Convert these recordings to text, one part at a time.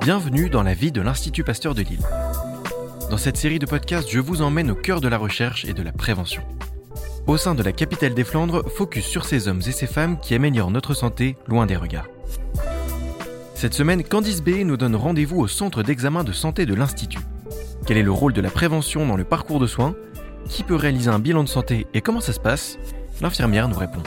Bienvenue dans la vie de l'Institut Pasteur de Lille. Dans cette série de podcasts, je vous emmène au cœur de la recherche et de la prévention. Au sein de la capitale des Flandres, focus sur ces hommes et ces femmes qui améliorent notre santé loin des regards. Cette semaine, Candice B nous donne rendez-vous au centre d'examen de santé de l'Institut. Quel est le rôle de la prévention dans le parcours de soins? Qui peut réaliser un bilan de santé et comment ça se passe? L'infirmière nous répond.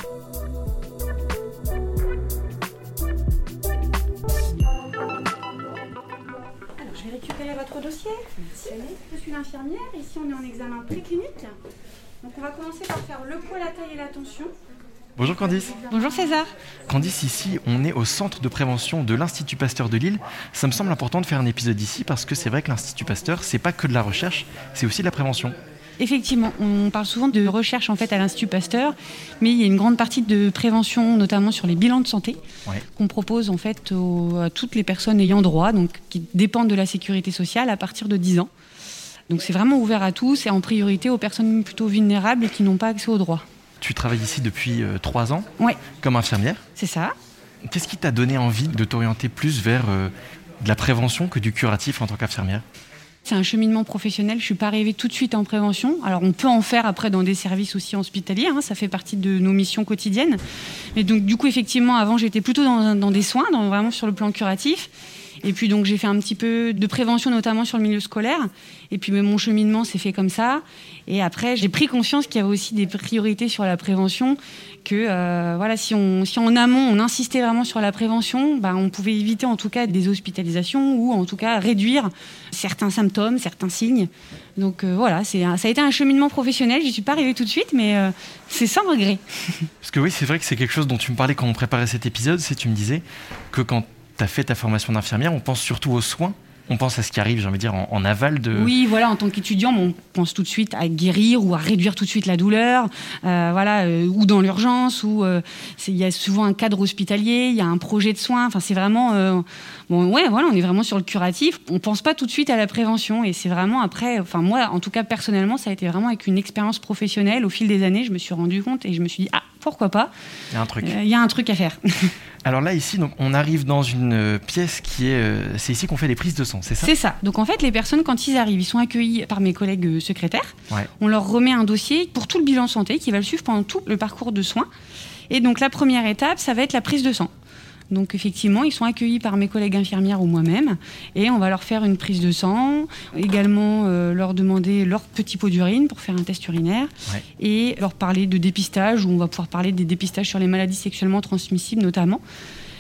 Votre dossier. Je suis l'infirmière. Ici, on est en examen préclinique. Donc, on va commencer par faire le poids, la taille et la tension. Bonjour Candice. Bonjour César. Candice, ici, on est au centre de prévention de l'Institut Pasteur de Lille. Ça me semble important de faire un épisode ici parce que c'est vrai que l'Institut Pasteur, c'est pas que de la recherche, c'est aussi de la prévention. Effectivement, on parle souvent de recherche en fait à l'Institut Pasteur, mais il y a une grande partie de prévention, notamment sur les bilans de santé, Ouais. qu'on propose en fait aux- à toutes les personnes ayant droit, donc qui dépendent de la sécurité sociale à partir de 10 ans. Donc c'est vraiment ouvert à tous et en priorité aux personnes plutôt vulnérables et qui n'ont pas accès aux droits. Tu travailles ici depuis euh, trois ans Ouais, comme infirmière. c'est ça. Qu'est-ce qui t'a donné envie de t'orienter plus vers euh, de la prévention que du curatif en tant qu'infirmière? C'est un cheminement professionnel. Je suis pas arrivée tout de suite en prévention. Alors on peut en faire après dans des services aussi hospitaliers. hein, ça fait partie de nos missions quotidiennes. Mais donc du coup effectivement avant j'étais plutôt dans, dans des soins, dans, vraiment sur le plan curatif. Et puis donc j'ai fait un petit peu de prévention notamment sur le milieu scolaire. Et puis mon cheminement s'est fait comme ça. Et après j'ai pris conscience qu'il y avait aussi des priorités sur la prévention. Que euh, voilà si on si en amont on insistait vraiment sur la prévention, bah, on pouvait éviter en tout cas des hospitalisations ou en tout cas réduire certains symptômes, certains signes. Donc euh, voilà, c'est ça a été un cheminement professionnel. Je suis pas arrivée tout de suite, mais euh, c'est sans regret. Parce que oui, c'est vrai que c'est quelque chose dont tu me parlais quand on préparait cet épisode, c'est tu me disais que quand tu as fait ta formation d'infirmière, on pense surtout aux soins, on pense à ce qui arrive, j'ai envie de dire, en, aval de... Oui, voilà, en tant qu'étudiant, on pense tout de suite à guérir ou à réduire tout de suite la douleur, euh, voilà, euh, ou dans l'urgence, ou euh, il y a souvent un cadre hospitalier, il y a un projet de soins. Enfin, c'est vraiment, bon, ouais, voilà, on est vraiment sur le curatif. On pense pas tout de suite à la prévention, et c'est vraiment après. Enfin, moi, en tout cas personnellement, ça a été vraiment avec une expérience professionnelle. Au fil des années, je me suis rendu compte et je me suis dit, ah, pourquoi pas Il y a un truc. Euh, Il y a un truc à faire. Alors là, ici, donc, on arrive dans une euh, pièce qui est... euh, c'est ici qu'on fait les prises de sang, c'est ça? C'est ça. Donc en fait, les personnes, quand ils arrivent, ils sont accueillis par mes collègues secrétaires. Ouais. On leur remet un dossier pour tout le bilan santé qui va le suivre pendant tout le parcours de soins. Et donc la première étape, ça va être la prise de sang. Donc effectivement, ils sont accueillis par mes collègues infirmières ou moi-même et on va leur faire une prise de sang, également euh, leur demander leur petit pot d'urine pour faire un test urinaire Ouais. et leur parler de dépistage où on va pouvoir parler des dépistages sur les maladies sexuellement transmissibles notamment.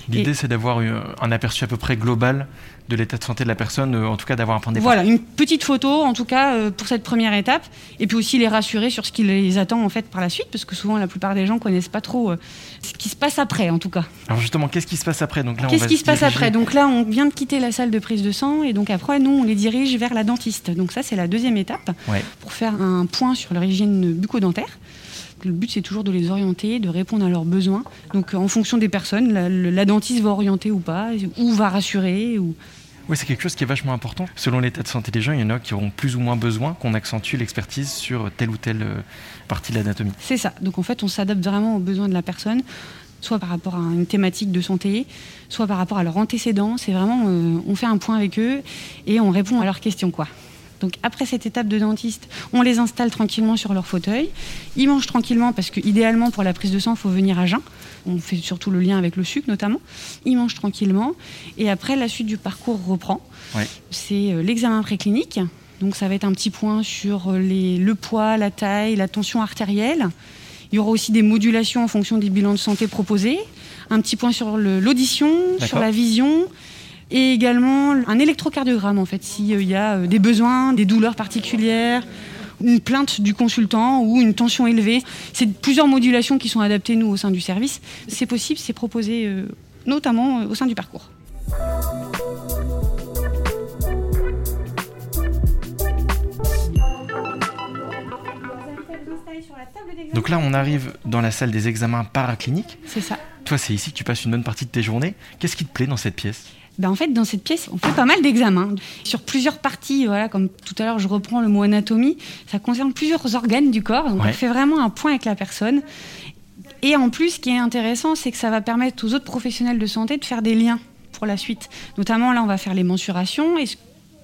L'idée, c'est d'avoir un aperçu à peu près global de l'état de santé de la personne, euh, en tout cas d'avoir un point de départ. Voilà, une petite photo en tout cas euh, pour cette première étape, et puis aussi les rassurer sur ce qui les attend en fait par la suite, parce que souvent la plupart des gens connaissent pas trop euh, ce qui se passe après en tout cas. Alors justement, qu'est-ce qui se passe après? Donc là, Qu'est-ce qui se passe diriger- après? Donc là, on vient de quitter la salle de prise de sang, et donc après, nous, on les dirige vers la dentiste. Donc ça, c'est la deuxième étape Ouais. pour faire un point sur leur hygiène bucco-dentaire. Le but, c'est toujours de les orienter, de répondre à leurs besoins. Donc, euh, en fonction des personnes, la, dentiste va orienter ou pas, ou va rassurer, ou Oui, c'est quelque chose qui est vachement important. Selon l'état de santé des gens, il y en a qui auront plus ou moins besoin qu'on accentue l'expertise sur telle ou telle euh, partie de l'anatomie. C'est ça. Donc en fait, on s'adapte vraiment aux besoins de la personne, soit par rapport à une thématique de santé, soit par rapport à leurs antécédents. C'est vraiment, euh, on fait un point avec eux et on répond à leurs questions, quoi. Donc après cette étape de dentiste, on les installe tranquillement sur leur fauteuil. Ils mangent tranquillement parce que idéalement pour la prise de sang, il faut venir à jeun. On fait surtout le lien avec le sucre notamment. Ils mangent tranquillement et après la suite du parcours reprend. Ouais. C'est euh, l'examen préclinique. Donc ça va être un petit point sur euh, les- le poids, la taille, la tension artérielle. Il y aura aussi des modulations en fonction des bilans de santé proposés. Un petit point sur l'audition, sur la vision. Et également un électrocardiogramme, en fait, s'il y a euh, des besoins, des douleurs particulières, une plainte du consultant ou une tension élevée. C'est plusieurs modulations qui sont adaptées, nous, au sein du service. C'est possible, c'est proposé euh, notamment euh, au sein du parcours. Donc là, on arrive dans la salle des examens paracliniques. C'est ça. Toi, c'est ici que tu passes une bonne partie de tes journées. Qu'est-ce qui te plaît dans cette pièce? Ben, en fait, dans cette pièce, on fait pas mal d'examens sur plusieurs parties. Voilà, comme tout à l'heure, je reprends le mot anatomie. Ça concerne plusieurs organes du corps. Donc, Ouais. on fait vraiment un point avec la personne. Et en plus, ce qui est intéressant, c'est que ça va permettre aux autres professionnels de santé de faire des liens pour la suite. Notamment, là, on va faire les mensurations. Est-ce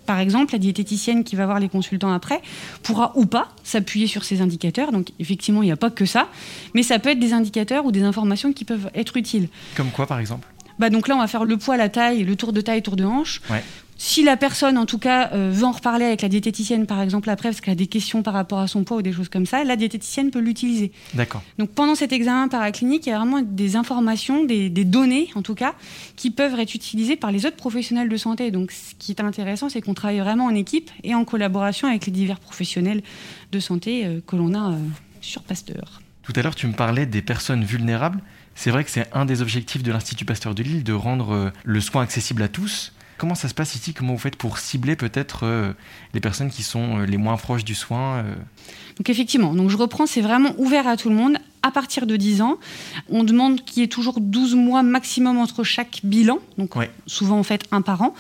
par exemple, la diététicienne qui va voir les consultants après pourra ou pas s'appuyer sur ces indicateurs? Donc, effectivement, il n'y a pas que ça, mais ça peut être des indicateurs ou des informations qui peuvent être utiles. Comme quoi, par exemple? Bah donc là, on va faire le poids, la taille, le tour de taille, tour de hanche. Ouais. Si la personne, en tout cas, euh, veut en reparler avec la diététicienne, par exemple, après, parce qu'elle a des questions par rapport à son poids ou des choses comme ça, la diététicienne peut l'utiliser. D'accord. Donc pendant cet examen paraclinique, il y a vraiment des informations, des, des données, en tout cas, qui peuvent être utilisées par les autres professionnels de santé. Donc ce qui est intéressant, c'est qu'on travaille vraiment en équipe et en collaboration avec les divers professionnels de santé euh, que l'on a euh, sur Pasteur. Tout à l'heure, tu me parlais des personnes vulnérables. C'est vrai que c'est un des objectifs de l'Institut Pasteur de Lille de rendre euh, le soin accessible à tous. Comment ça se passe ici? Comment vous faites pour cibler peut-être euh, les personnes qui sont euh, les moins proches du soin Donc effectivement, donc je reprends, c'est vraiment ouvert à tout le monde à partir de 10 ans. On demande qu'il y ait toujours 12 mois maximum entre chaque bilan, donc Ouais. souvent en fait un par an.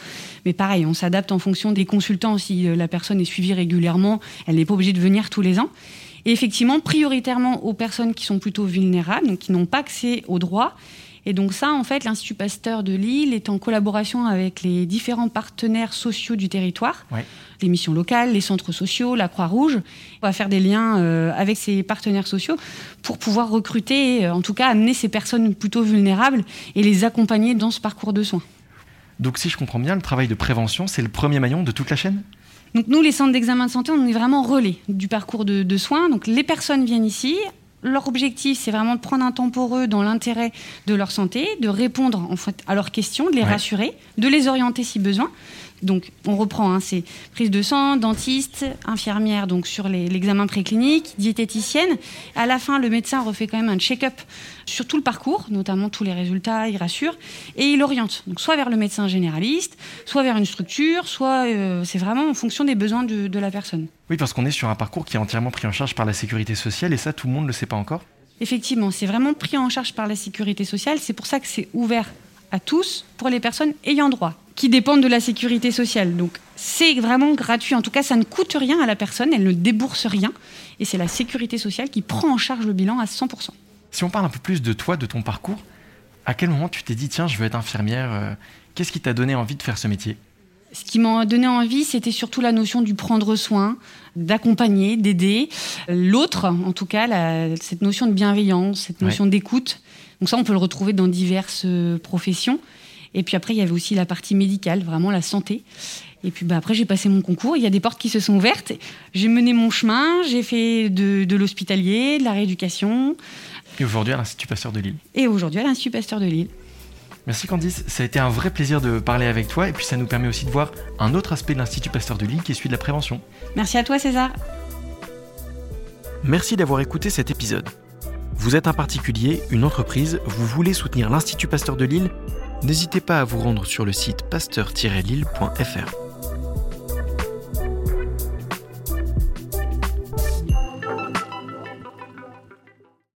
Mais pareil, on s'adapte en fonction des consultants. Si la personne est suivie régulièrement, elle n'est pas obligée de venir tous les ans. Et effectivement, prioritairement aux personnes qui sont plutôt vulnérables, donc qui n'ont pas accès aux droits. Et donc ça, en fait, l'Institut Pasteur de Lille est en collaboration avec les différents partenaires sociaux du territoire, Ouais. les missions locales, les centres sociaux, la Croix-Rouge. On va faire des liens euh, avec ces partenaires sociaux pour pouvoir recruter, euh, en tout cas amener ces personnes plutôt vulnérables et les accompagner dans ce parcours de soins. Donc si je comprends bien, le travail de prévention, c'est le premier maillon de toute la chaîne? Donc nous, les centres d'examen de santé, on est vraiment relais du parcours de, de soins. Donc les personnes viennent ici. Leur objectif, c'est vraiment de prendre un temps pour eux dans l'intérêt de leur santé, de répondre en fait, à leurs questions, de les Ouais. rassurer, de les orienter si besoin. Donc, on reprend, hein, c'est prise de sang, dentiste, infirmière, donc sur l'examen préclinique, diététicienne. À la fin, le médecin refait quand même un check-up sur tout le parcours, notamment tous les résultats, il rassure, et il oriente. Donc, soit vers le médecin généraliste, soit vers une structure, soit euh, c'est vraiment en fonction des besoins de, de la personne. Oui, parce qu'on est sur un parcours qui est entièrement pris en charge par la sécurité sociale et ça, tout le monde ne le sait pas encore? Effectivement, c'est vraiment pris en charge par la sécurité sociale. C'est pour ça que c'est ouvert à tous pour les personnes ayant droit, qui dépendent de la sécurité sociale. Donc c'est vraiment gratuit. En tout cas, ça ne coûte rien à la personne, elle ne débourse rien. Et c'est la sécurité sociale qui prend en charge le bilan à 100%. Si on parle un peu plus de toi, de ton parcours, à quel moment tu t'es dit, tiens, je veux être infirmière euh, Qu'est-ce qui t'a donné envie de faire ce métier? Ce qui m'a donné envie, c'était surtout la notion du prendre soin, d'accompagner, d'aider. L'autre, en tout cas, la- cette notion de bienveillance, cette Ouais. notion d'écoute. Donc ça, on peut le retrouver dans diverses euh, professions. Et puis après, il y avait aussi la partie médicale, vraiment la santé. Et puis bah, après, j'ai passé mon concours. Il y a des portes qui se sont ouvertes. J'ai mené mon chemin. J'ai fait de, de l'hospitalier, de la rééducation. Et aujourd'hui à l'Institut Pasteur de Lille. Et aujourd'hui, à l'Institut Pasteur de Lille. Merci Candice, ça a été un vrai plaisir de parler avec toi et puis ça nous permet aussi de voir un autre aspect de l'Institut Pasteur de Lille qui est celui de la prévention. Merci à toi, César. Merci d'avoir écouté cet épisode. Vous êtes un particulier, une entreprise, vous voulez soutenir l'Institut Pasteur de Lille? N'hésitez pas à vous rendre sur le site pasteur-lille.fr.